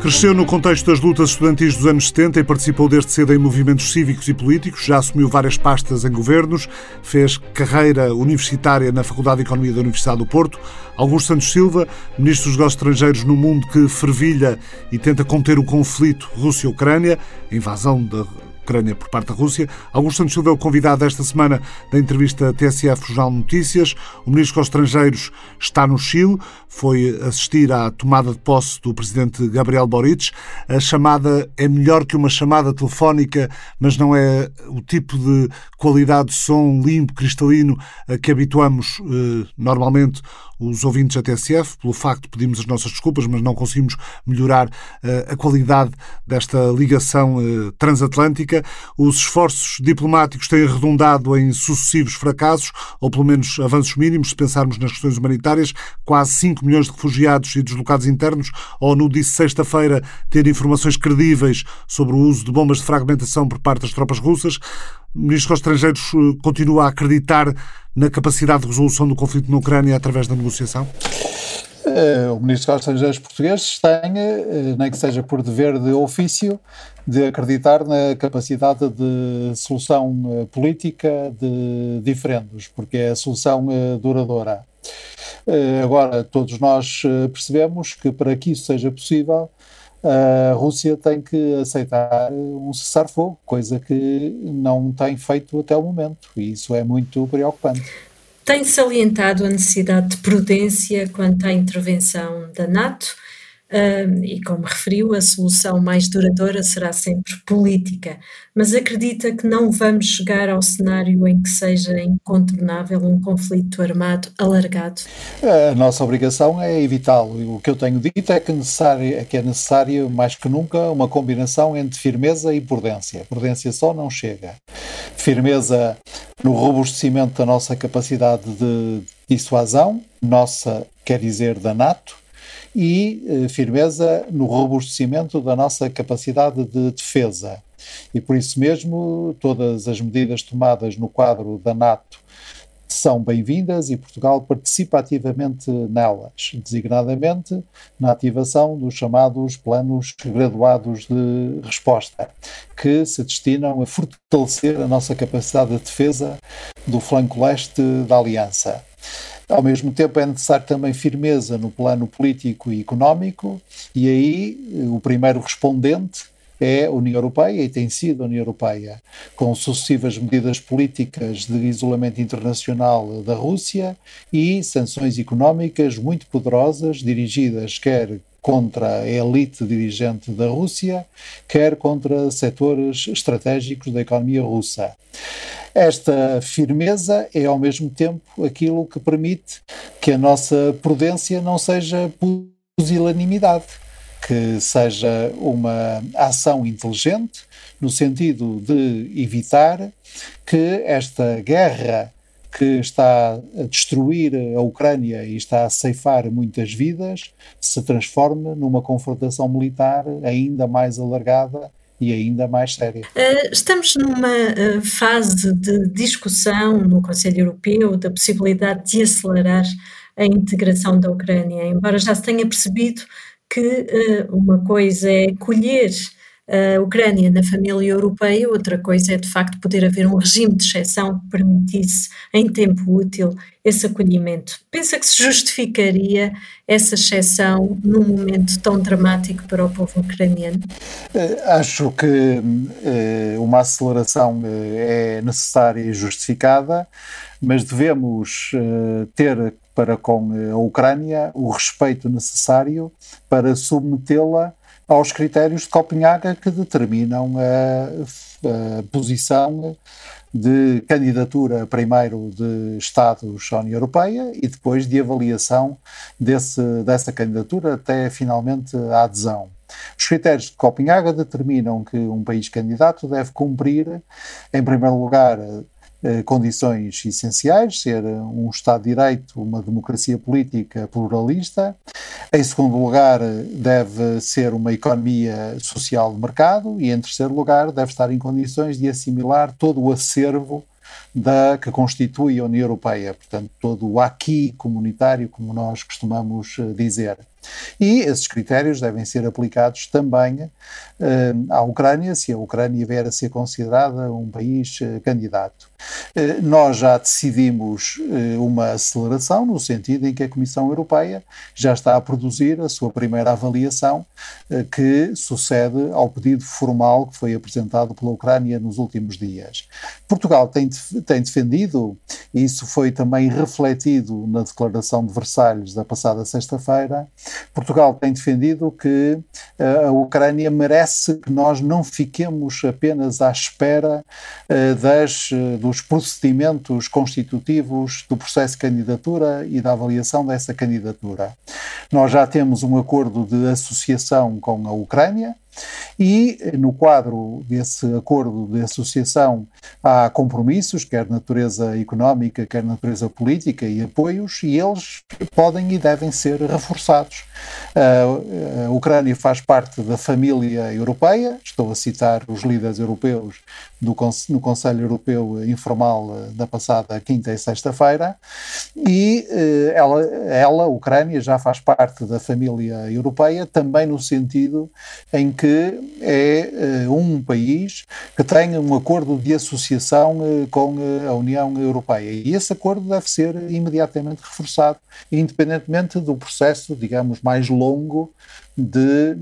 Cresceu no contexto das lutas estudantis dos anos 70 e participou desde cedo em movimentos cívicos e políticos, já assumiu várias pastas em governos, fez carreira universitária na Faculdade de Economia da Universidade do Porto. Augusto Santos Silva, ministro dos Negócios Estrangeiros no mundo que fervilha e tenta conter o conflito Rússia-Ucrânia, a invasão da Ucrânia por parte da Rússia. Augusto Santos Silva é o convidado esta semana da entrevista TSF Jornal Notícias. O Ministro dos Estrangeiros está no Chile, foi assistir à tomada de posse do Presidente Gabriel Boric. A chamada é melhor que uma chamada telefónica, mas não é o tipo de qualidade de som limpo, cristalino a que habituamos eh, normalmente os ouvintes da TSF. Pelo facto, pedimos as nossas desculpas, mas não conseguimos melhorar uh, a qualidade desta ligação uh, transatlântica. Os esforços diplomáticos têm redundado em sucessivos fracassos, ou pelo menos avanços mínimos, se pensarmos nas questões humanitárias. Quase 5 milhões de refugiados e deslocados internos. A ONU disse sexta-feira ter informações credíveis sobre o uso de bombas de fragmentação por parte das tropas russas. O Ministro dos Estrangeiros eh, continua a acreditar na capacidade de resolução do conflito na Ucrânia através da negociação? Eh, o Ministro dos Estrangeiros português tem, eh, nem que seja por dever de ofício, de acreditar na capacidade de solução política de diferendos, porque é a solução duradoura. Agora, todos nós percebemos que para que isso seja possível, a Rússia tem que aceitar um cessar-fogo, coisa que não tem feito até o momento, e isso é muito preocupante. Tem salientado a necessidade de prudência quanto à intervenção da NATO e como referiu, a solução mais duradoura será sempre política, mas acredita que não vamos chegar ao cenário em que seja incontornável um conflito armado alargado? A nossa obrigação é evitá-lo. O que eu tenho dito é que, necessário, é que é necessário, mais que nunca, uma combinação entre firmeza e prudência. Prudência só não chega. Firmeza no robustecimento da nossa capacidade de dissuasão, nossa, quer dizer, da NATO, e eh, firmeza no robustecimento da nossa capacidade de defesa. E por isso mesmo, todas as medidas tomadas no quadro da NATO são bem-vindas e Portugal participa ativamente nelas, designadamente na ativação dos chamados planos graduados de resposta, que se destinam a fortalecer a nossa capacidade de defesa do flanco leste da Aliança. Ao mesmo tempo, é necessário também firmeza no plano político e económico, e aí o primeiro respondente é a União Europeia e tem sido a União Europeia, com sucessivas medidas políticas de isolamento internacional da Rússia e sanções económicas muito poderosas, dirigidas quer contra a elite dirigente da Rússia, quer contra setores estratégicos da economia russa. Esta firmeza é, ao mesmo tempo, aquilo que permite que a nossa prudência não seja pusilanimidade, que seja uma ação inteligente, no sentido de evitar que esta guerra que está a destruir a Ucrânia e está a ceifar muitas vidas se transforme numa confrontação militar ainda mais alargada e ainda mais séria. Eh, estamos numa eh, fase de discussão no Conselho Europeu da possibilidade de acelerar a integração da Ucrânia, embora já se tenha percebido que eh, uma coisa é colher a Ucrânia na família europeia, outra coisa é de facto poder haver um regime de exceção que permitisse, em tempo útil, esse acolhimento. Pensa que se justificaria essa exceção num momento tão dramático para o povo ucraniano? Eh, acho que eh, uma aceleração eh, é necessária e justificada, mas devemos ter para com a Ucrânia o respeito necessário para submetê-la aos critérios de Copenhaga que determinam a, a posição de candidatura primeiro de Estados à União Europeia e depois de avaliação desse, dessa candidatura até finalmente a adesão. Os critérios de Copenhaga determinam que um país candidato deve cumprir, em primeiro lugar, eh, condições essenciais, ser um Estado de Direito, uma democracia política pluralista. Em segundo lugar, deve ser uma economia social de mercado e, em terceiro lugar, deve estar em condições de assimilar todo o acervo da que constitui a União Europeia, portanto, todo o aqui comunitário, como nós costumamos dizer. E esses critérios devem ser aplicados também uh, à Ucrânia, se a Ucrânia vier a ser considerada um país candidato. Uh, nós já decidimos uma aceleração, no sentido em que a Comissão Europeia já está a produzir a sua primeira avaliação, que sucede ao pedido formal que foi apresentado pela Ucrânia nos últimos dias. Portugal tem, tem defendido, e isso foi também refletido na Declaração de Versalhes da passada sexta-feira, Portugal tem defendido que a Ucrânia merece que nós não fiquemos apenas à espera das, dos procedimentos constitutivos do processo de candidatura e da avaliação dessa candidatura. Nós já temos um acordo de associação com a Ucrânia. E, no quadro desse acordo de associação, há compromissos, quer de natureza económica, quer de natureza política e apoios, e eles podem e devem ser reforçados. A Ucrânia faz parte da família europeia, estou a citar os líderes europeus do, no Conselho Europeu Informal da passada quinta e sexta-feira, e eh, ela, ela, a Ucrânia, já faz parte da família europeia, também no sentido em que é uh, um país que tem um acordo de associação uh, com uh, a União Europeia. E esse acordo deve ser imediatamente reforçado, independentemente do processo, digamos, mais longo de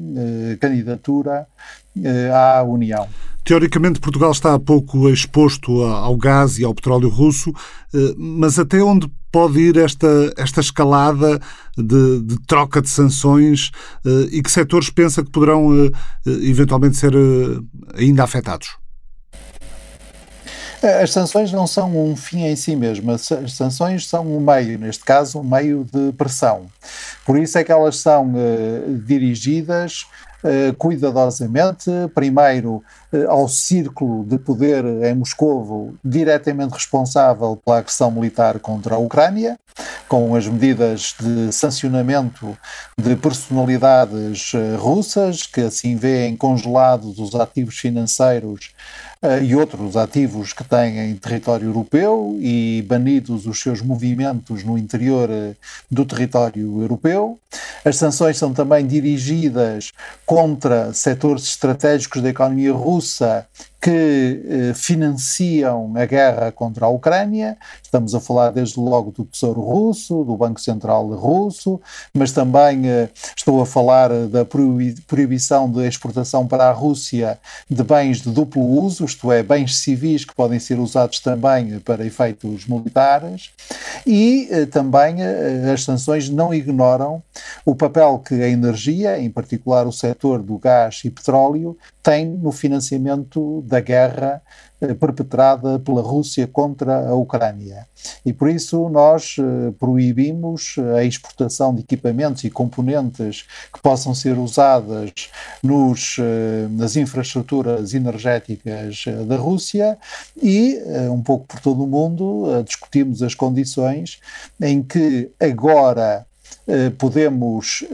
candidatura à União. Teoricamente, Portugal está pouco exposto ao gás e ao petróleo russo, mas até onde pode ir esta, esta escalada de, de troca de sanções uh, e que setores pensa que poderão uh, eventualmente ser ainda afetados? As sanções não são um fim em si mesmo, as sanções são um meio, neste caso, um meio de pressão. Por isso é que elas são dirigidas eh, cuidadosamente, primeiro eh, ao círculo de poder em Moscovo diretamente responsável pela agressão militar contra a Ucrânia, com as medidas de sancionamento de personalidades eh, russas, que assim vêem congelados os ativos financeiros uh, e outros ativos que têm em território europeu e banidos os seus movimentos no interior do território europeu. As sanções são também dirigidas contra setores estratégicos da economia russa russa que eh, financiam a guerra contra a Ucrânia. Estamos a falar desde logo do Tesouro Russo, do Banco Central Russo, mas também eh, estou a falar da proibição de exportação para a Rússia de bens de duplo uso, isto é, bens civis que podem ser usados também para efeitos militares. E eh, também eh, as sanções não ignoram o papel que a energia, em particular o setor do gás e petróleo, tem no financiamento da guerra eh, perpetrada pela Rússia contra a Ucrânia. E por isso nós eh, proibimos a exportação de equipamentos e componentes que possam ser usadas nos, eh, nas infraestruturas energéticas da Rússia e, um pouco por todo o mundo, discutimos as condições em que agora podemos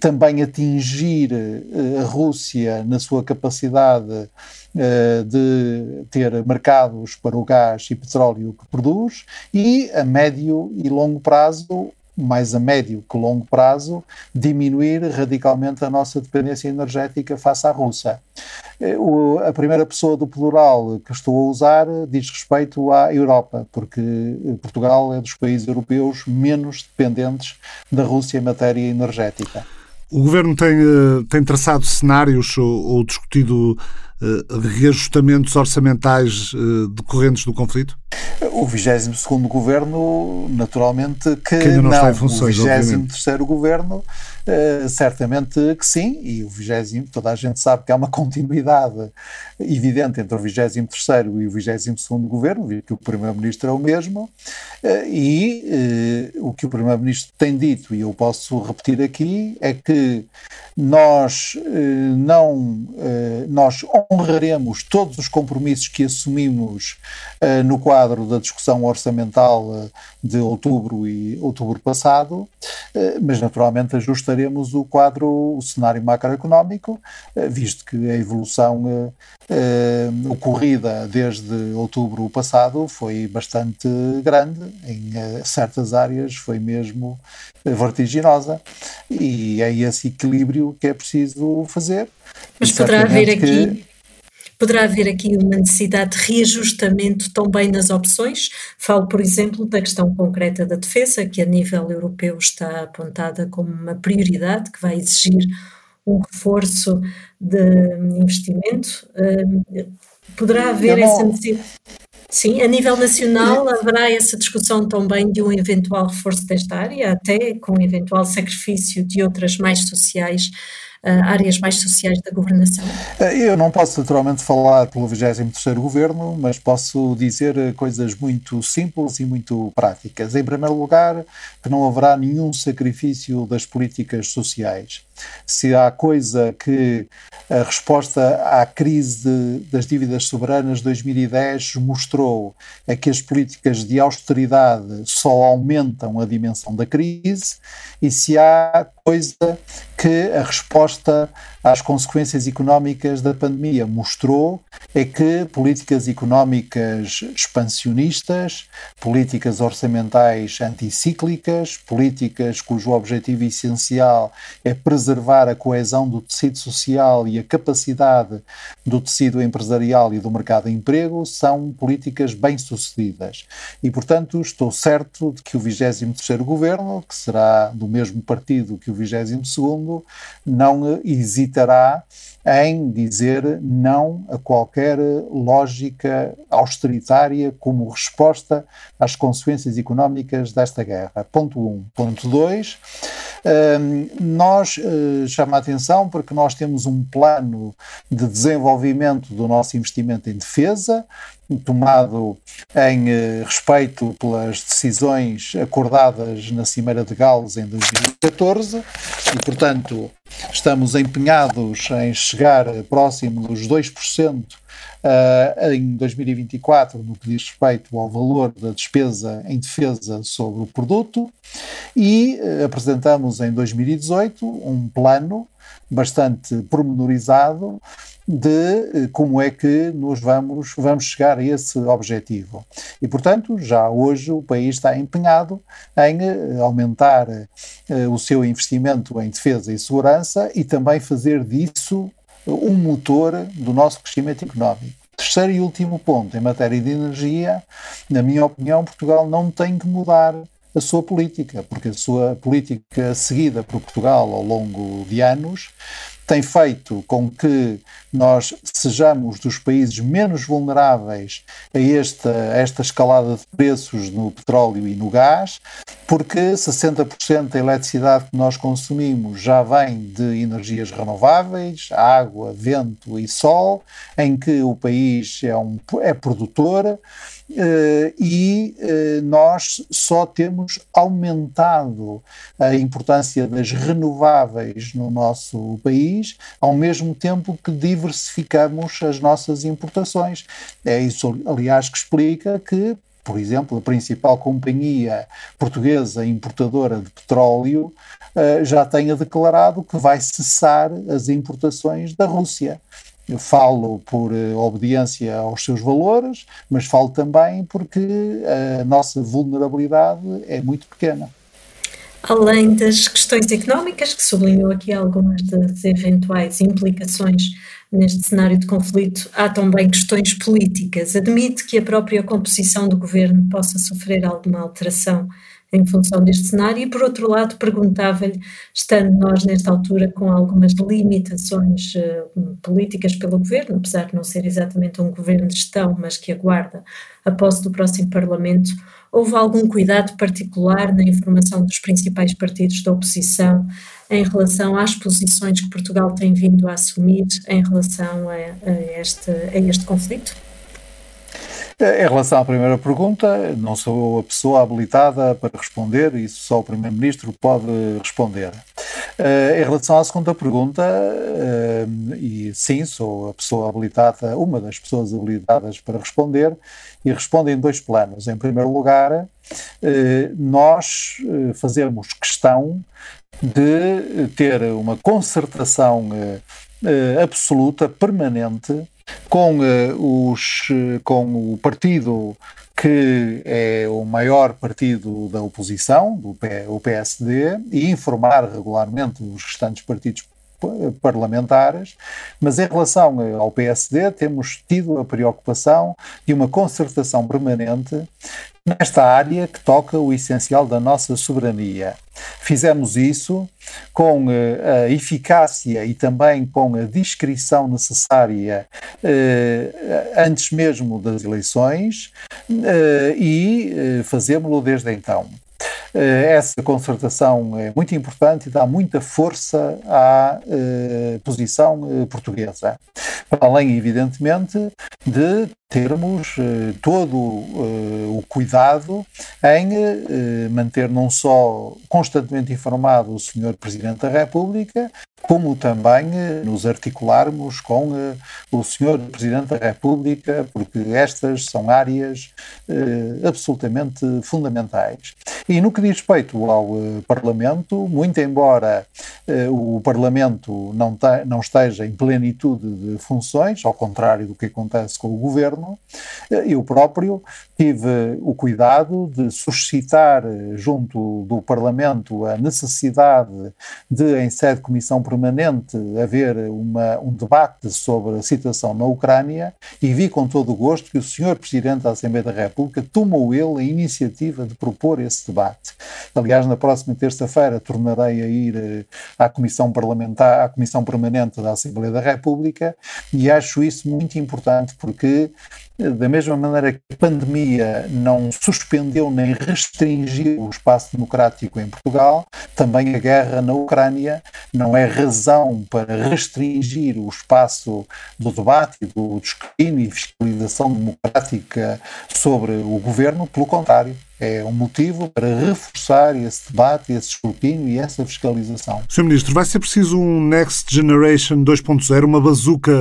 também atingir eh, a Rússia na sua capacidade eh, de ter mercados para o gás e petróleo que produz e a médio e longo prazo mais a médio que longo prazo, diminuir radicalmente a nossa dependência energética face à Rússia. Eh, a primeira pessoa do plural que estou a usar diz respeito à Europa, porque eh, Portugal é dos países europeus menos dependentes da Rússia em matéria energética. O governo tem, eh, tem traçado cenários ou, ou discutido reajustamentos orçamentais uh, decorrentes do conflito? O 22 governo, naturalmente, que, que ainda não, não. está em funções, o 23 governo Uh, certamente que sim, e o 20, toda a gente sabe que há uma continuidade evidente entre o 23 e o 22 governo, que o Primeiro-Ministro é o mesmo, Eh, e eh, o que o Primeiro-Ministro tem dito, e eu posso repetir aqui, é que nós eh, não nós honraremos todos os compromissos que assumimos no quadro da discussão orçamental de outubro e outubro passado, mas naturalmente ajustaremos o quadro, o cenário macroeconómico, visto que a evolução ocorrida desde outubro passado foi bastante grande, em certas áreas foi mesmo vertiginosa, e é esse equilíbrio que é preciso fazer. Mas poderá haver aqui. Poderá haver aqui uma necessidade de reajustamento também nas opções? Falo, por exemplo, da questão concreta da defesa, que a nível europeu está apontada como uma prioridade, que vai exigir um reforço de investimento. Poderá haver não... essa necessidade? Sim, a nível nacional haverá essa discussão também de um eventual reforço desta área, até com eventual sacrifício de outras mais sociais, áreas mais sociais da governação? Eh, eu não posso naturalmente falar pelo 23º Governo, mas posso dizer eh, coisas muito simples e muito práticas. Em primeiro lugar, que não haverá nenhum sacrifício das políticas sociais se há coisa que a resposta à crise de, das dívidas soberanas de 2010 mostrou é que as políticas de austeridade só aumentam a dimensão da crise e se há coisa que a resposta às consequências económicas da pandemia mostrou é que políticas económicas expansionistas, políticas orçamentais anticíclicas, políticas cujo objetivo essencial é preservar a coesão do tecido social e a capacidade do tecido empresarial e do mercado de emprego são políticas bem-sucedidas. E, portanto, estou certo de que o 23º governo, que será do mesmo partido que o 22º, não hesitará em dizer não a qualquer lógica austeritária como resposta às consequências económicas desta guerra. Ponto 1. Um. Ponto 2. Um, nós uh, chama a atenção porque nós temos um plano de desenvolvimento do nosso investimento em defesa, tomado em uh, respeito pelas decisões acordadas na Cimeira de Gales em 2014 e, portanto, estamos empenhados em chegar próximo dos 2% Uh, em 2024, no que diz respeito ao valor da despesa em defesa sobre o produto, e uh, apresentamos em 2018 um plano bastante pormenorizado de uh, como é que nos vamos, vamos chegar a esse objetivo. E, portanto, já hoje o país está empenhado em aumentar o seu investimento em defesa e segurança e também fazer disso um motor do nosso crescimento económico. Terceiro e último ponto, em matéria de energia, na minha opinião, Portugal não tem que mudar a sua política, porque a sua política seguida por Portugal ao longo de anos tem feito com que nós sejamos dos países menos vulneráveis a esta, esta escalada de preços no petróleo e no gás, porque 60% da eletricidade que nós consumimos já vem de energias renováveis, água, vento e sol, em que o país é, um, é produtor Uh, e uh, nós só temos aumentado a importância das renováveis no nosso país, ao mesmo tempo que diversificamos as nossas importações. É isso, aliás, que explica que por exemplo, a principal companhia portuguesa importadora de petróleo uh, já tenha declarado que vai cessar as importações da Rússia. Eu falo por uh, obediência aos seus valores, mas falo também porque a nossa vulnerabilidade é muito pequena. Além das questões económicas, que sublinhou aqui algumas das eventuais implicações neste cenário de conflito, há também questões políticas. Admite que a própria composição do governo possa sofrer alguma alteração em função deste cenário, e por outro lado, perguntava-lhe, estando nós nesta altura com algumas limitações uh, políticas pelo governo, apesar de não ser exatamente um governo de gestão, mas que aguarda a posse do próximo Parlamento, houve algum cuidado particular na informação dos principais partidos da oposição em relação às posições que Portugal tem vindo a assumir em relação a, a este, a este conflito? Em relação à primeira pergunta, não sou a pessoa habilitada para responder, isso só o Primeiro-Ministro pode responder. Uh, em relação à segunda pergunta, uh, e sim, sou a pessoa habilitada, uma das pessoas habilitadas para responder, e respondo em dois planos. Em primeiro lugar, uh, nós fazemos questão de ter uma concertação absoluta, permanente, com, os, com o partido que é o maior partido da oposição, o PSD, e informar regularmente os restantes partidos parlamentares, mas em relação ao PSD temos tido a preocupação de uma concertação permanente nesta área que toca o essencial da nossa soberania. Fizemos isso com uh, a eficácia e também com a discrição necessária uh, antes mesmo das eleições uh, e fazemos-lo desde então. Essa concertação é muito importante e dá muita força à posição portuguesa. Além, evidentemente, de termos uh, todo uh, o cuidado em uh, manter não só constantemente informado o Sr. Presidente da República, como também nos articularmos com o Sr. Presidente da República, porque estas são áreas absolutamente fundamentais. E no que diz respeito ao Parlamento, muito embora o Parlamento não, não esteja em plenitude de funções, ao contrário do que acontece com o Governo, eu próprio tive o cuidado de suscitar junto do Parlamento a necessidade de, em sede de comissão permanente, haver uma, um debate sobre a situação na Ucrânia e vi com todo o gosto que o Sr. Presidente da Assembleia da República tomou ele a iniciativa de propor esse debate. Aliás, na próxima terça-feira tornarei a ir eh, à Comissão Parlamentar, à Comissão Permanente da Assembleia da República e acho isso muito importante porque da mesma maneira que a pandemia não suspendeu nem restringiu o espaço democrático em Portugal, também a guerra na Ucrânia não é razão para restringir o espaço do debate, do escrutínio e fiscalização democrática sobre o governo, pelo contrário é um motivo para reforçar esse debate, esse escrutínio e essa fiscalização. Sr. Ministro, vai ser preciso um Next Generation 2.0, uma bazuca,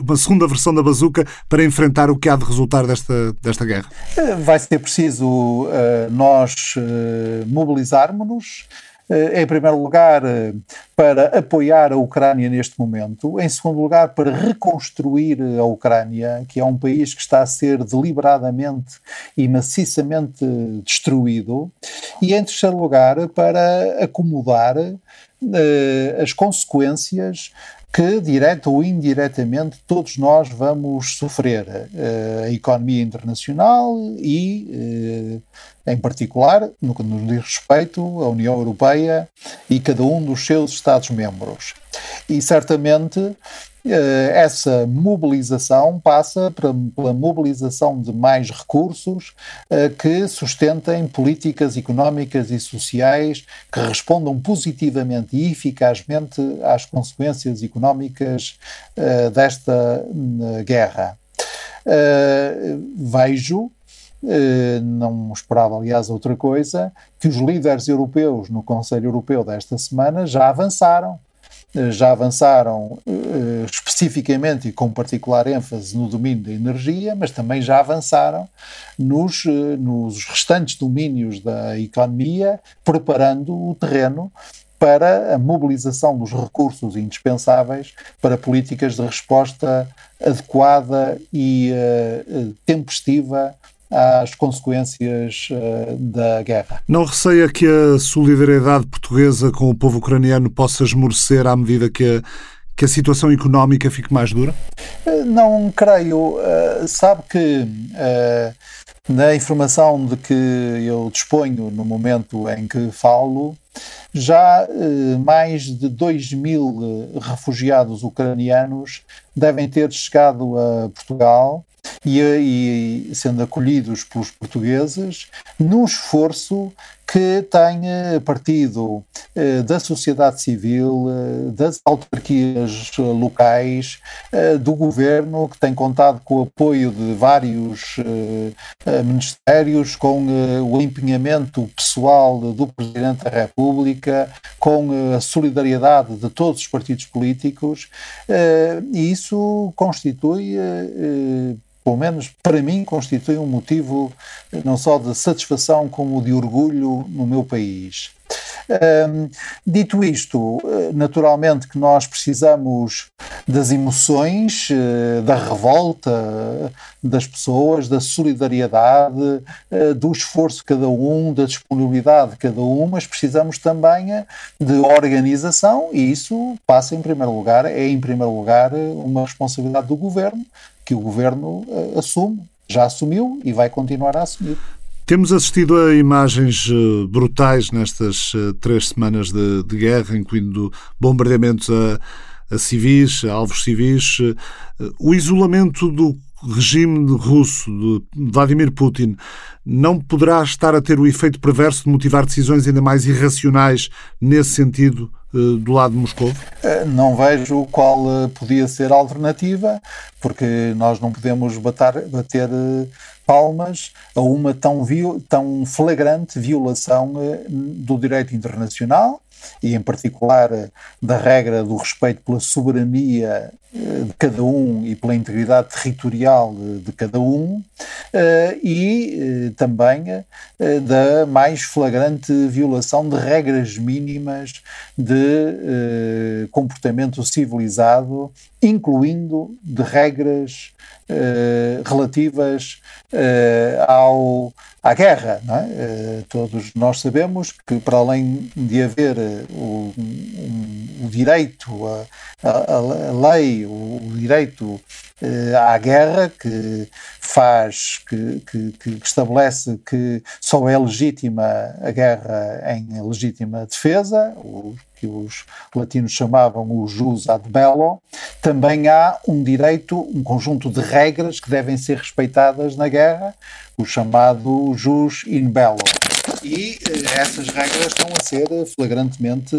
uma segunda versão da bazuca para enfrentar o que há de resultar desta, desta guerra? Eh, vai ser preciso uh, nós uh, mobilizarmos-nos em primeiro lugar, eh, para apoiar a Ucrânia neste momento, em segundo lugar, para reconstruir a Ucrânia, que é um país que está a ser deliberadamente e maciçamente destruído, e em terceiro lugar, para acomodar uh, as consequências que, direta ou indiretamente, todos nós vamos sofrer. Uh, a economia internacional e, uh, em particular, no que nos diz respeito, a União Europeia e cada um dos seus Estados-membros. E certamente eh, essa mobilização passa pela mobilização de mais recursos eh, que sustentem políticas económicas e sociais que respondam positivamente e eficazmente às consequências económicas eh, desta guerra. Vejo não esperava, aliás, outra coisa, que os líderes europeus no Conselho Europeu desta semana já avançaram já avançaram uh, especificamente e com particular ênfase no domínio da energia, mas também já avançaram nos, uh, nos restantes domínios da economia, preparando o terreno para a mobilização dos recursos indispensáveis para políticas de resposta adequada e uh, tempestiva às consequências uh, da guerra. Não receia que a solidariedade portuguesa com o povo ucraniano possa esmorecer à medida que a, que a situação económica fique mais dura? Uh, não creio. Uh, sabe que na informação de que eu disponho no momento em que falo, já mais de 2 mil refugiados ucranianos devem ter chegado a Portugal e, e, sendo acolhidos pelos portugueses, num esforço que tem partido da sociedade civil, das autarquias locais, do governo, que tem contado com o apoio de vários ministérios, com o empenhamento pessoal do Presidente da República, com a solidariedade de todos os partidos políticos, e isso constitui pelo menos para mim, constitui um motivo não só de satisfação como de orgulho no meu país. Dito isto, naturalmente que nós precisamos das emoções, eh, da revolta das pessoas, da solidariedade, eh, do esforço de cada um, da disponibilidade de cada um, mas precisamos também eh, de organização e isso passa em primeiro lugar, é em primeiro lugar uma responsabilidade do governo, que o governo assume, já assumiu e vai continuar a assumir. Temos assistido a imagens uh, brutais nestas uh, três semanas de, de, guerra, incluindo bombardeamentos a, a civis, a alvos civis. Uh, o isolamento do regime russo de Vladimir Putin não poderá estar a ter o efeito perverso de motivar decisões ainda mais irracionais nesse sentido do lado de Moscou? Não vejo qual podia ser a alternativa, porque nós não podemos bater, bater palmas a uma tão, tão flagrante violação eh, do direito internacional e, em particular, eh, da regra do respeito pela soberania eh, de cada um e pela integridade territorial de, de cada um, e também da mais flagrante violação de regras mínimas de comportamento civilizado, incluindo de regras relativas ao à guerra. É? Uh, todos nós sabemos que, para além de haver eh, o, um, o direito, a, a, a, lei, o, o direito uh, à guerra, que faz, que, que, que, estabelece que só é legítima a guerra em legítima defesa, o que os latinos chamavam o jus ad bello, também há um direito, um conjunto de regras que devem ser respeitadas na guerra, o chamado jus in bello. E eh, essas regras estão a ser flagrantemente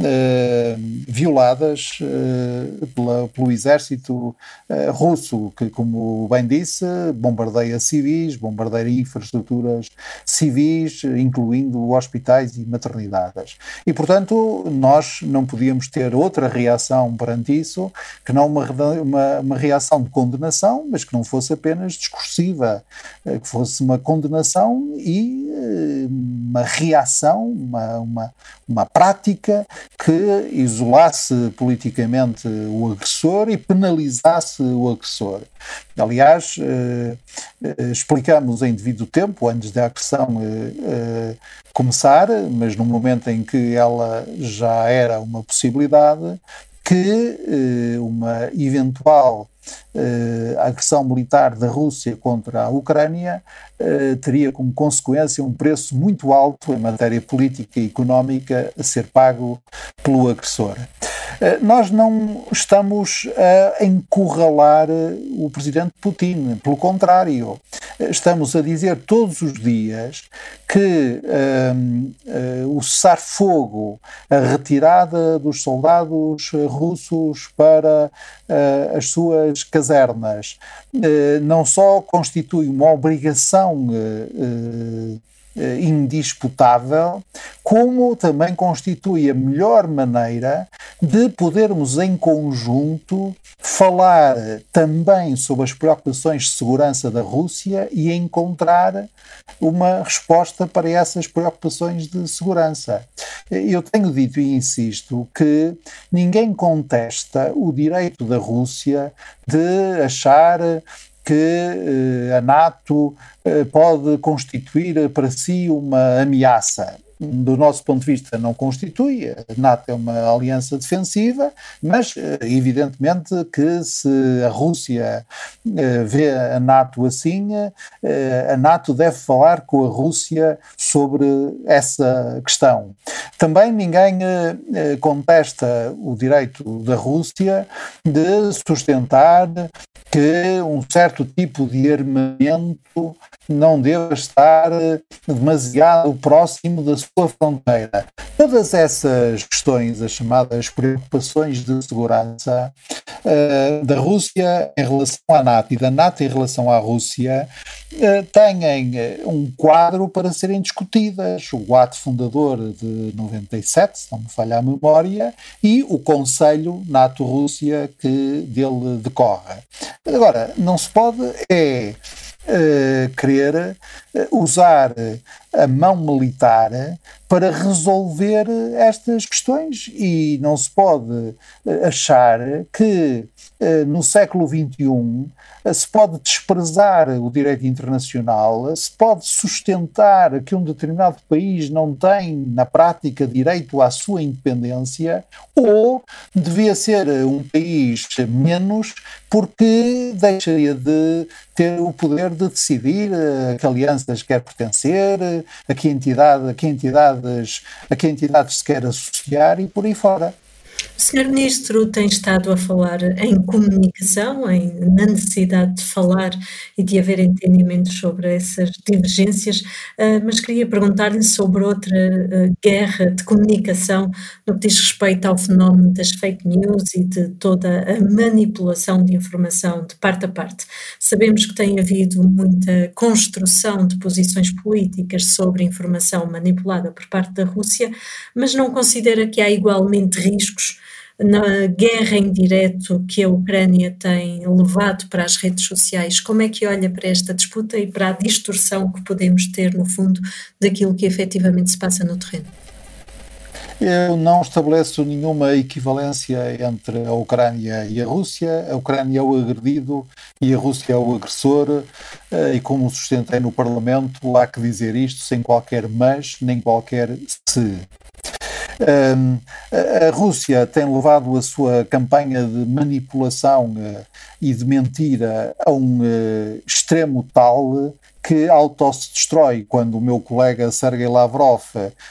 eh, violadas uh, pela, pelo exército uh, russo, que, como bem disse, bombardeia civis, bombardeia infraestruturas civis, incluindo hospitais e maternidades. E, portanto, nós não podíamos ter outra reação perante isso que não uma, uma, uma reação de condenação, mas que não fosse apenas discursiva, que fosse uma condenação e uma reação, uma, uma, uma prática que isolasse politicamente o agressor e penalizasse o agressor. Aliás, eh, eh, explicamos em devido tempo, antes da agressão eh, começar, mas no momento em que ela já era uma possibilidade, que eh, uma eventual eh, agressão militar da Rússia contra a Ucrânia eh, teria como consequência um preço muito alto em matéria política e económica a ser pago pelo agressor. Eh, nós não estamos a encurralar o presidente Putin, pelo contrário, estamos a dizer todos os dias que um, uh, o cessar-fogo, a retirada dos soldados russos para uh, as suas casernas, uh, não só constitui uma obrigação indisputável, como também constitui a melhor maneira de podermos em conjunto falar também sobre as preocupações de segurança da Rússia e encontrar uma resposta para essas preocupações de segurança. Eu tenho dito e insisto que ninguém contesta o direito da Rússia de achar que eh, a NATO eh, pode constituir para si uma ameaça. Do nosso ponto de vista, não constitui. A NATO é uma aliança defensiva, mas evidentemente que se a Rússia vê a NATO assim, a NATO deve falar com a Rússia sobre essa questão. Também ninguém contesta o direito da Rússia de sustentar que um certo tipo de armamento não deva estar demasiado próximo da sua fronteira. Todas essas questões, as chamadas preocupações de segurança uh, da Rússia em relação à NATO e da NATO em relação à Rússia, uh, têm eh, um quadro para serem discutidas. O ato fundador de 97, se não me falha a memória, e o Conselho NATO-Rússia que dele decorre. Agora, não se pode é querer usar a mão militar para resolver estas questões. E não se pode achar que no século XXI se pode desprezar o direito internacional, se pode sustentar que um determinado país não tem, na prática, direito à sua independência, ou devia ser um país menos porque deixaria de ter o poder de decidir a que alianças quer pertencer, a que, entidade, a que entidades, a que entidades se quer associar e por aí fora. O Sr. Ministro tem estado a falar em comunicação, em, na necessidade de falar e de haver entendimento sobre essas divergências, uh, mas queria perguntar-lhe sobre outra uh, guerra de comunicação no que diz respeito ao fenómeno das fake news e de toda a manipulação de informação de parte a parte. Sabemos que tem havido muita construção de posições políticas sobre informação manipulada por parte da Rússia, mas não considera que há igualmente riscos na guerra em direto que a Ucrânia tem levado para as redes sociais, como é que olha para esta disputa e para a distorção que podemos ter, no fundo, daquilo que efetivamente se passa no terreno? Eu não estabeleço nenhuma equivalência entre a Ucrânia e a Rússia. A Ucrânia é o agredido e a Rússia é o agressor. Eh, e como sustentei no Parlamento, há que dizer isto sem qualquer mas nem qualquer se. A Rússia tem levado a sua campanha de manipulação uh, e de mentira a um uh, extremo tal que auto-se destrói quando o meu colega Sergei Lavrov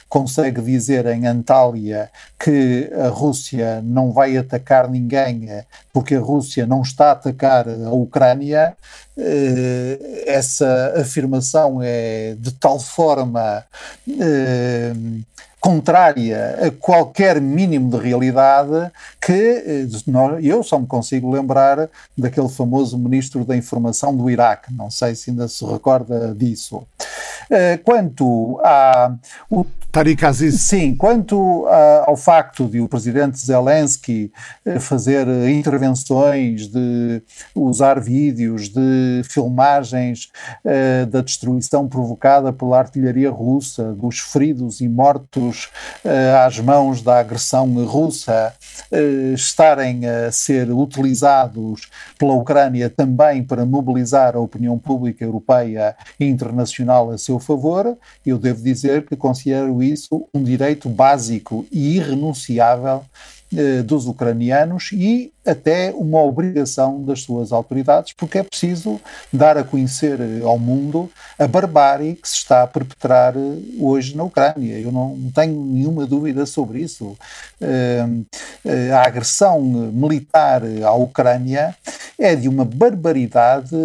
consegue dizer em Antália que a Rússia não vai atacar ninguém porque a Rússia não está a atacar a Ucrânia, essa afirmação é de tal forma contrária a qualquer mínimo de realidade que eh, eu só me consigo lembrar daquele famoso ministro da informação do Iraque, não sei se ainda se recorda disso. Eh, quanto a o, Tariq Aziz. Sim, quanto a, ao facto de o presidente Zelensky eh, fazer intervenções, de usar vídeos, de filmagens da destruição provocada pela artilharia russa, dos feridos e mortos uh, às mãos da agressão russa uh, estarem a ser utilizados pela Ucrânia também para mobilizar a opinião pública europeia e internacional a seu favor, eu devo dizer que considero isso um direito básico e irrenunciável eh, dos ucranianos e até uma obrigação das suas autoridades, porque é preciso dar a conhecer eh, ao mundo a barbárie que se está a perpetrar eh, hoje na Ucrânia. Eu não tenho nenhuma dúvida sobre isso. A agressão militar à Ucrânia é de uma barbaridade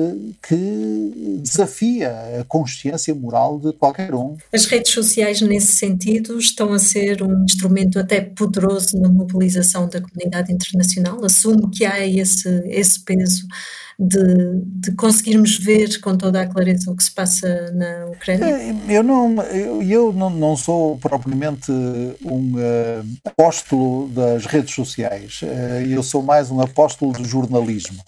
que desafia a consciência moral de qualquer um. As redes sociais, nesse sentido, estão a ser um instrumento até poderoso na mobilização da comunidade internacional. Assumo que há esse, esse peso de, de, conseguirmos ver com toda a clareza o que se passa na Ucrânia? É, eu não, eu, não, não sou propriamente um uh, apóstolo das redes sociais, uh, eu sou mais um apóstolo do jornalismo.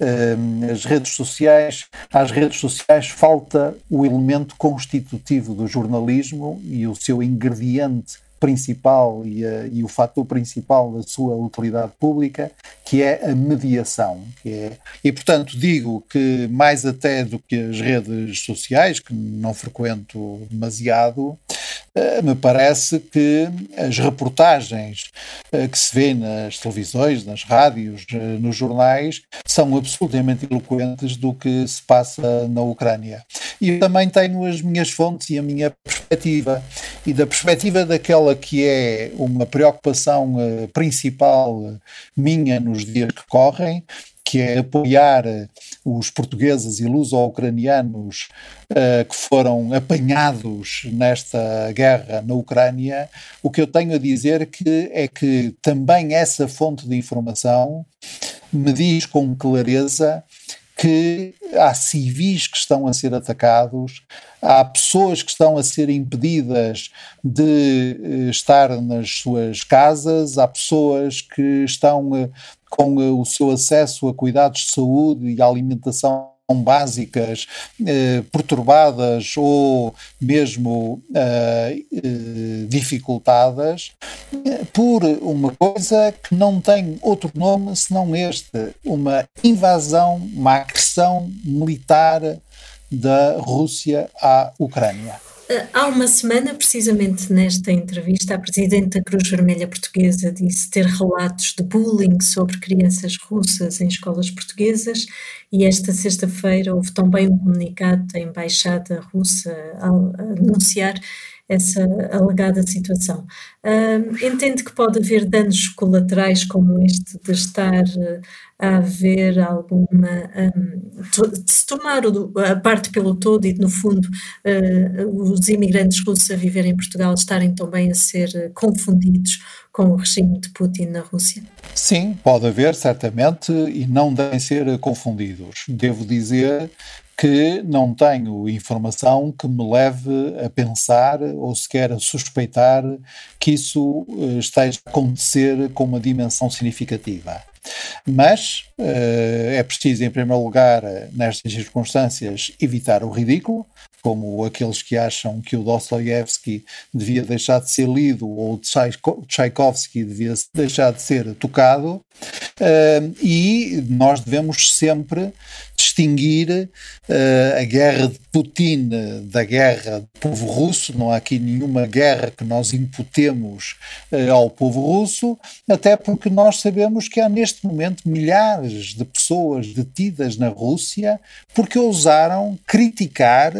Uh, as redes sociais, às redes sociais falta o elemento constitutivo do jornalismo e o seu ingrediente principal e, a, e, o fator principal da sua utilidade pública, que é a mediação. Que é, e, portanto, digo que mais até do que as redes sociais, que não frequento demasiado, eh, me parece que as reportagens eh, que se vê nas televisões, nas rádios, eh, nos jornais, são absolutamente eloquentes do que se passa na Ucrânia. E eu também tenho as minhas fontes e a minha perspectiva. E da perspectiva daquela que é uma preocupação principal minha nos dias que correm, que é apoiar os portugueses e luso-ucranianos uh, que foram apanhados nesta guerra na Ucrânia, o que eu tenho a dizer que é que também essa fonte de informação me diz com clareza que há civis que estão a ser atacados, há pessoas que estão a ser impedidas de eh, estar nas suas casas, há pessoas que estão eh, com eh, o seu acesso a cuidados de saúde e alimentação básicas eh, perturbadas ou mesmo eh, eh, dificultadas por uma coisa que não tem outro nome senão este, uma invasão, uma agressão militar da Rússia à Ucrânia. Há uma semana, precisamente nesta entrevista, a Presidente da Cruz Vermelha Portuguesa disse ter relatos de bullying sobre crianças russas em escolas portuguesas e esta sexta-feira houve também um comunicado da Embaixada Russa a anunciar essa alegada situação. Uh, entende que pode haver danos colaterais como este de estar uh, a haver alguma. Um, de se tomar o, a parte pelo todo e, no fundo, uh, os imigrantes russos a viverem em Portugal estarem também a ser confundidos com o regime de Putin na Rússia? Sim, pode haver, certamente, e não devem ser confundidos. Devo dizer que não tenho informação que me leve a pensar ou sequer a suspeitar que isso eh, esteja a acontecer com uma dimensão significativa. Mas uh, é preciso, em primeiro lugar, nestas circunstâncias, evitar o ridículo, como aqueles que acham que o Dostoiévski devia deixar de ser lido ou o Tchaikovsky devia deixar de ser tocado, uh, e nós devemos sempre distinguir uh, a guerra de Putin da guerra do povo russo. Não há aqui nenhuma guerra que nós imputemos uh, ao povo russo, até porque nós sabemos que há neste momento milhares de pessoas detidas na Rússia porque ousaram criticar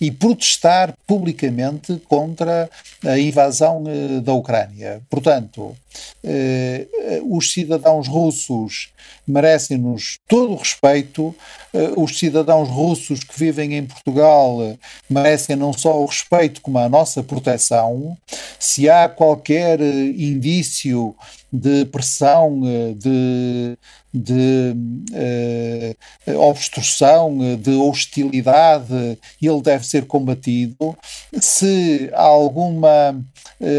e protestar publicamente contra a invasão uh, da Ucrânia. Portanto, os cidadãos russos merecem-nos todo o respeito, eh, os cidadãos russos que vivem em Portugal eh, merecem não só o respeito como a nossa proteção. Se há qualquer eh, indício de pressão, de, de uh, obstrução, de hostilidade, ele deve ser combatido. Se há alguma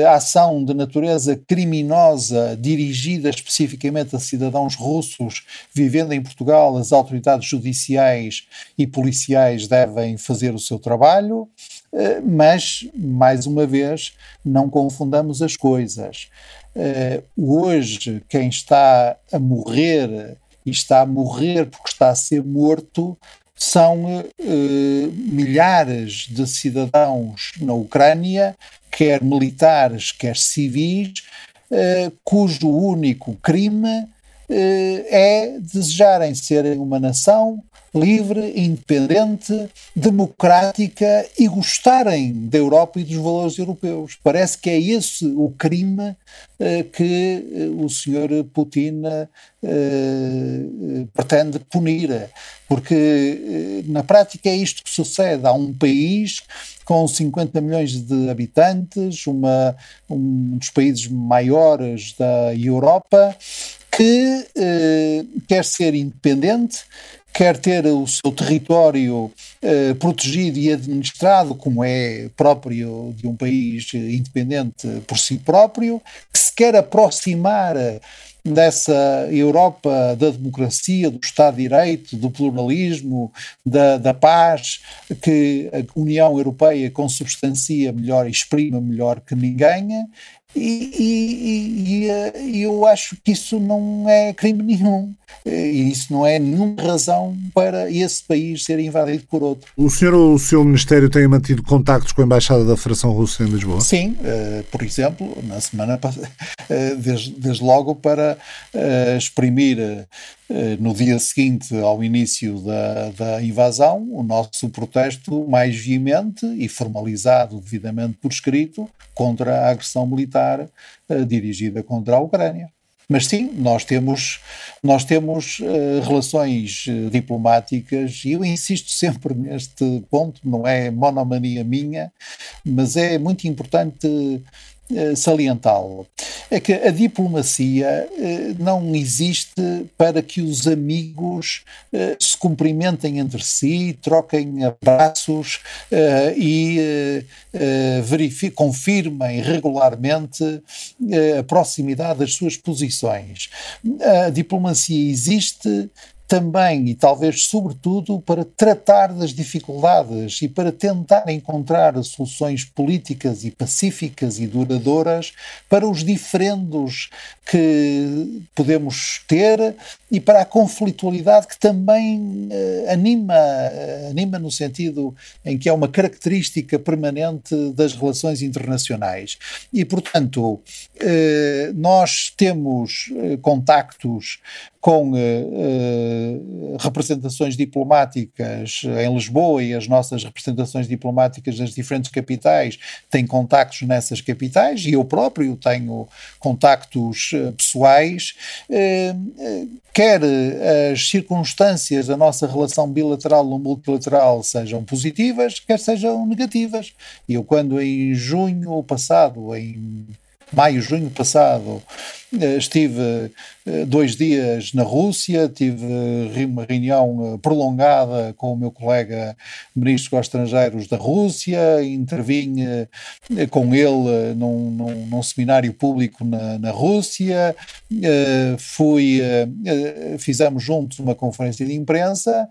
ação de natureza criminosa dirigida especificamente a cidadãos russos vivendo em Portugal, as autoridades judiciais e policiais devem fazer o seu trabalho. Uh, mas, mais uma vez, não confundamos as coisas. Uh, hoje, quem está a morrer e está a morrer porque está a ser morto são uh, milhares de cidadãos na Ucrânia, quer militares, quer civis, uh, cujo único crime é desejarem serem uma nação livre, independente, democrática e gostarem da Europa e dos valores europeus. Parece que é esse o crime uh, que uh, o senhor Putin uh, pretende punir. Porque na prática é isto que sucede. Há um país com 50 milhões de habitantes, uma, um dos países maiores da Europa, que quer ser independente, quer ter o seu território eh, protegido e administrado, como é próprio de um país independente por si próprio, que se quer aproximar dessa Europa da democracia, do Estado de Direito, do pluralismo, da, da paz, que a União Europeia consubstancia melhor e exprime melhor que ninguém, e, e, e, eu acho que isso não é crime nenhum. E isso não é nenhuma razão para esse país ser invadido por outro. O senhor ou o seu Ministério têm mantido contactos com a Embaixada da Federação Russa em Lisboa? Sim, uh, por exemplo, na semana passada, uh, desde, desde, logo para uh, exprimir no dia seguinte ao início da, da invasão o nosso protesto mais veemente e formalizado devidamente por escrito contra a agressão militar dirigida contra a Ucrânia. Mas sim, nós temos, nós temos uh, relações uh, diplomáticas e eu insisto sempre neste ponto, não é monomania minha, mas é muito importante salientá-lo é que a diplomacia eh, não existe para que os amigos eh, se cumprimentem entre si, troquem abraços eh, e confirmem regularmente a proximidade das suas posições. A diplomacia existe também e talvez sobretudo para tratar das dificuldades e para tentar encontrar soluções políticas e pacíficas e duradouras para os diferendos que podemos ter e para a conflitualidade que também uh, anima, uh, anima no sentido em que é uma característica permanente das relações internacionais. E, portanto, uh, nós temos contactos com representações diplomáticas em Lisboa e as nossas representações diplomáticas das diferentes capitais têm contactos nessas capitais e eu próprio tenho contactos pessoais quer eh, as circunstâncias da nossa relação bilateral ou multilateral sejam positivas, quer sejam negativas. E eu, quando em junho passado, em maio, junho passado, eh, estive eh, dois dias na Rússia, tive uma reunião prolongada com o meu colega ministro dos Estrangeiros da Rússia, intervim com ele num, num, num seminário público na, na Rússia, fui, fizemos juntos uma conferência de imprensa,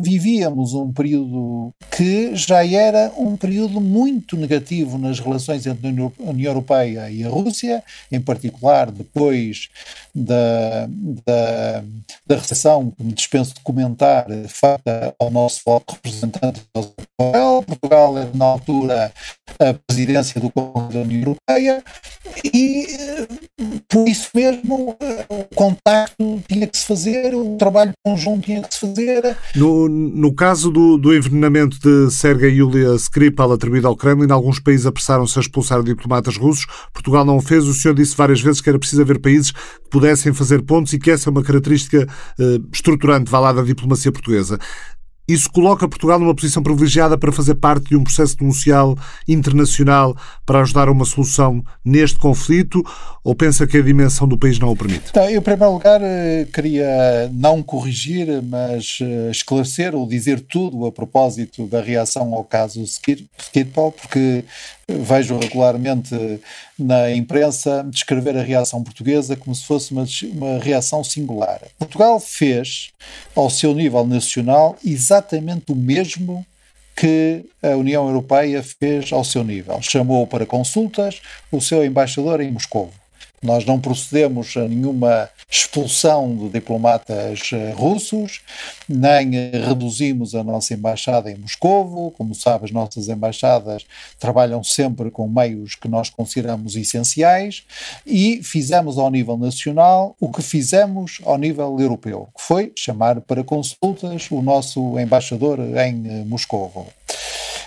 vivíamos um período que já era um período muito negativo nas relações entre a União Europeia e a Rússia, em particular depois da, da, da recepção, que me dispenso de comentar, feita ao nosso voto representante de Portugal. Portugal na altura, a presidência do Conselho da União Europeia e, por isso mesmo, o contacto tinha que se fazer, o trabalho conjunto tinha que se fazer. No, no caso do, do envenenamento de Sergei Yulia Skripal atribuído ao Kremlin, alguns países apressaram-se a expulsar diplomatas russos. Portugal não o fez. O senhor disse várias vezes que era preciso haver países que pudessem fazer pontos e que essa é uma característica uh, estruturante, vá lá, da diplomacia portuguesa. Isso coloca Portugal numa posição privilegiada para fazer parte de um processo denuncial internacional para ajudar a uma solução neste conflito ou pensa que a dimensão do país não o permite? Então, eu, em primeiro lugar, eh, queria não corrigir, mas eh, esclarecer ou dizer tudo a propósito da reação ao caso Skidpal, porque vejo regularmente na imprensa descrever a reação portuguesa como se fosse uma, uma reação singular. Portugal fez, ao seu nível nacional, exatamente o mesmo que a União Europeia fez ao seu nível. Chamou para consultas o seu embaixador em Moscou. Nós não procedemos a nenhuma expulsão de diplomatas eh, russos, nem reduzimos a nossa embaixada em Moscovo. Como sabe, as nossas embaixadas trabalham sempre com meios que nós consideramos essenciais e fizemos ao nível nacional o que fizemos ao nível europeu, que foi chamar para consultas o nosso embaixador em eh, Moscovo.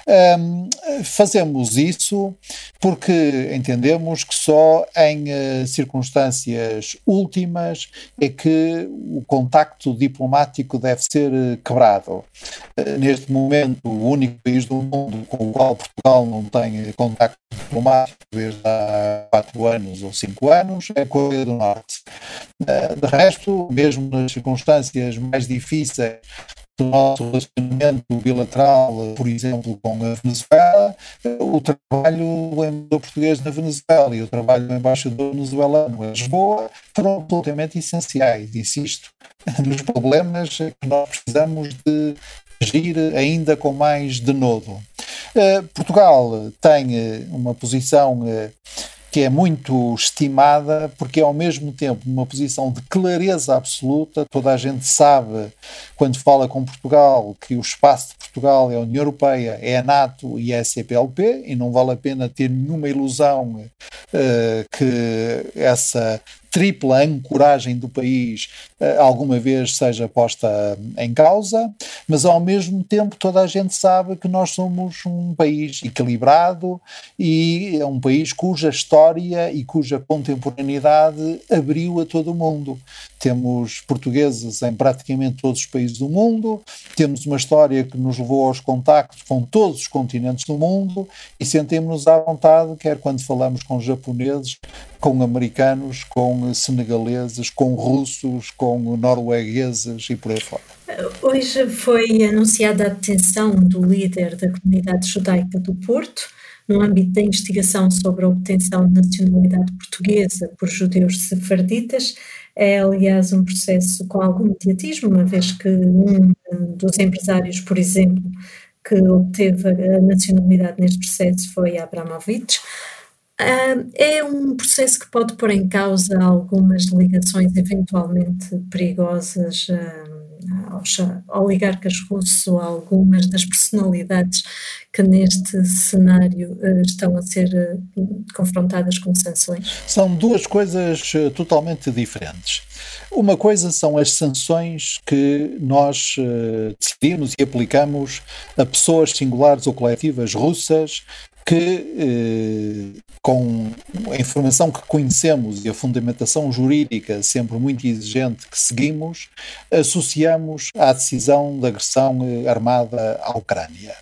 Um, fazemos isso porque entendemos que só em uh, circunstâncias últimas é que o contacto diplomático deve ser uh, quebrado. Uh, neste momento, o único país do mundo com o qual Portugal não tem contacto diplomático desde há quatro anos ou cinco anos é a Coreia do Norte. de resto, mesmo nas circunstâncias mais difíceis do nosso relacionamento bilateral, por exemplo, com a Venezuela, o trabalho do embaixador português na Venezuela e o trabalho do embaixador venezuelano em Lisboa foram absolutamente essenciais, insisto, nos problemas que nós precisamos de agir ainda com mais denodo. Uh, Portugal tem uma posição uh, que é muito estimada, porque é ao mesmo tempo uma posição de clareza absoluta. Toda a gente sabe, quando fala com Portugal, que o espaço de Portugal é a União Europeia, é a NATO e é a CPLP, e não vale a pena ter nenhuma ilusão uh, que essa tripla ancoragem do país alguma vez seja posta em causa, mas ao mesmo tempo toda a gente sabe que nós somos um país equilibrado e é um país cuja história e cuja contemporaneidade abriu a todo o mundo. Temos portugueses em praticamente todos os países do mundo, temos uma história que nos levou aos contactos com todos os continentes do mundo e sentimos-nos à vontade, quer quando falamos com japoneses, com americanos, com senegaleses, com russos, com noruegueses e por aí fora. Hoje foi anunciada a detenção do líder da comunidade judaica do Porto, no âmbito da investigação sobre a obtenção de nacionalidade portuguesa por judeus sefarditas. É, aliás, um processo com algum mediatismo, uma vez que um dos empresários, por exemplo, que obteve a nacionalidade neste processo foi Abramovich. É um processo que pode pôr em causa algumas ligações eventualmente perigosas aos oligarcas russos ou algumas das personalidades que neste cenário eh, estão a ser confrontadas com sanções? São duas coisas totalmente diferentes. Uma coisa são as sanções que nós decidimos e aplicamos a pessoas singulares ou coletivas russas que, eh, com a informação que conhecemos e a fundamentação jurídica sempre muito exigente que seguimos, associamos à decisão de agressão eh, armada à Ucrânia.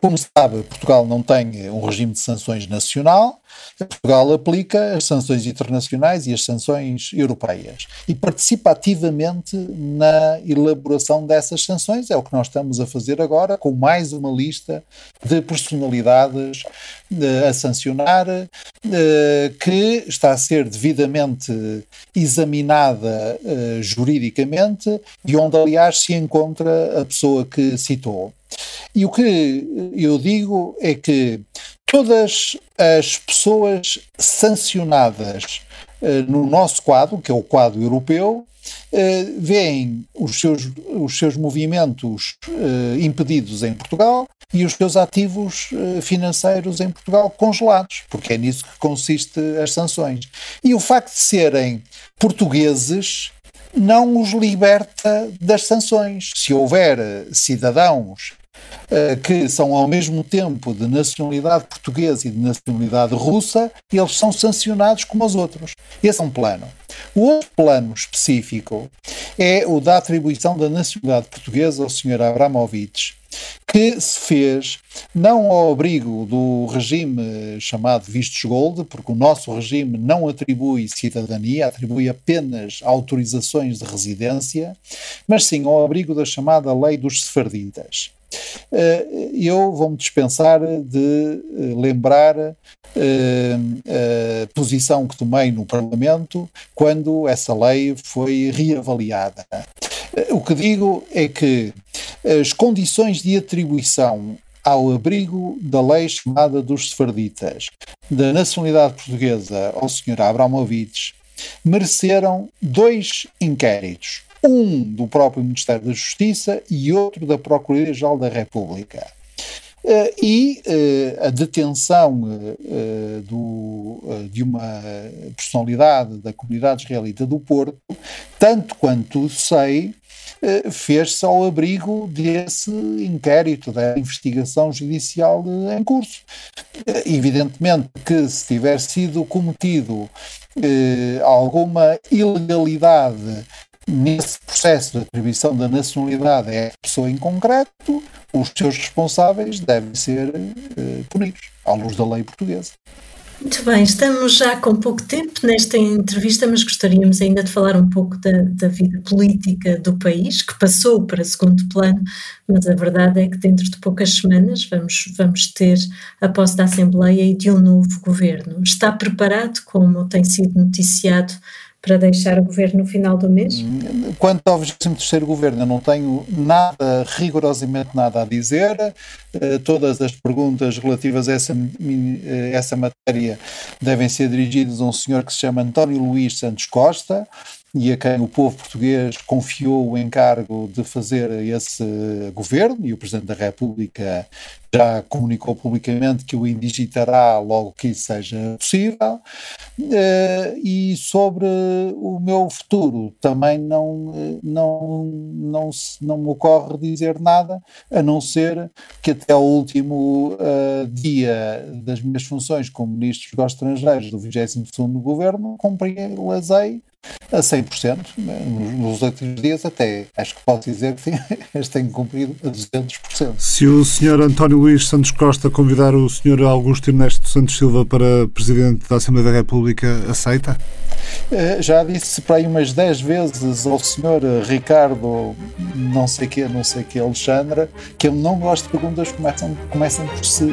Como se sabe, Portugal não tem um regime de sanções nacional, Portugal aplica as sanções internacionais e as sanções europeias e participa ativamente na elaboração dessas sanções. É o que nós estamos a fazer agora, com mais uma lista de personalidades uh, a sancionar, uh, que está a ser devidamente examinada juridicamente e onde, aliás, se encontra a pessoa que citou. E o que eu digo é que todas as pessoas sancionadas uh, no nosso quadro, que é o quadro europeu, uh, veem os seus, os seus movimentos uh, impedidos em Portugal e os seus ativos financeiros em Portugal congelados, porque é nisso que consiste as sanções. E o facto de serem portugueses não os liberta das sanções. Se houver cidadãos eh, que são ao mesmo tempo de nacionalidade portuguesa e de nacionalidade russa, eles são sancionados como os outros. Esse é um plano. O outro plano específico é o da atribuição da nacionalidade portuguesa ao Sr. Abramovich, que se fez não ao abrigo do regime chamado vistos gold, porque o nosso regime não atribui cidadania, atribui apenas autorizações de residência, mas sim ao abrigo da chamada lei dos sefarditas. Eh, eu vou-me dispensar de eh, lembrar eh, a posição que tomei no Parlamento quando essa lei foi reavaliada. O que digo é que as condições de atribuição ao abrigo da lei chamada dos sefarditas, da nacionalidade portuguesa ao Sr. Abramovich, mereceram dois inquéritos um do próprio Ministério da Justiça e outro da Procuradoria-Geral da República. Uh, e uh, a detenção uh, do, de uma personalidade da comunidade israelita do Porto, tanto quanto sei, fez-se ao abrigo desse inquérito, da investigação judicial em curso. Evidentemente que se tiver sido cometido alguma ilegalidade nesse processo de atribuição da nacionalidade a essa pessoa em concreto, os seus responsáveis devem ser uh, punidos, à luz da lei portuguesa. Muito bem, estamos já com pouco tempo nesta entrevista, mas gostaríamos ainda de falar um pouco da, da, vida política do país, que passou para segundo plano, mas a verdade é que dentro de poucas semanas vamos, vamos ter a posse da Assembleia e de um novo governo. Está preparado, como tem sido noticiado, para deixar o governo no final do mês? Quanto ao 23 governo, eu não tenho nada, rigorosamente nada a dizer. Uh, todas as perguntas relativas a essa, uh, essa matéria devem ser dirigidas a um senhor que se chama António Luís Santos Costa e a quem o povo português confiou o encargo de fazer esse governo, e o Presidente da República já comunicou publicamente que o indigitará logo que isso seja possível. Uh, e sobre o meu futuro também não, não, não, não me ocorre dizer nada, a não ser que até ao último uh, dia das minhas funções como Ministro dos Estrangeiros do 22º Governo, cumpri-las-ei a 100%. Nos últimos dias, até acho que posso dizer que as tenho cumprido a 200%. Se o Sr. António Luís Santos Costa convidar o Sr. Augusto Ernesto Santos Silva para Presidente da Assembleia da República, aceita? Eh, já disse para aí umas 10 vezes ao Sr. Ricardo, não sei que, não sei que, Alexandra, que ele não gosta de perguntas que começam, começam por si.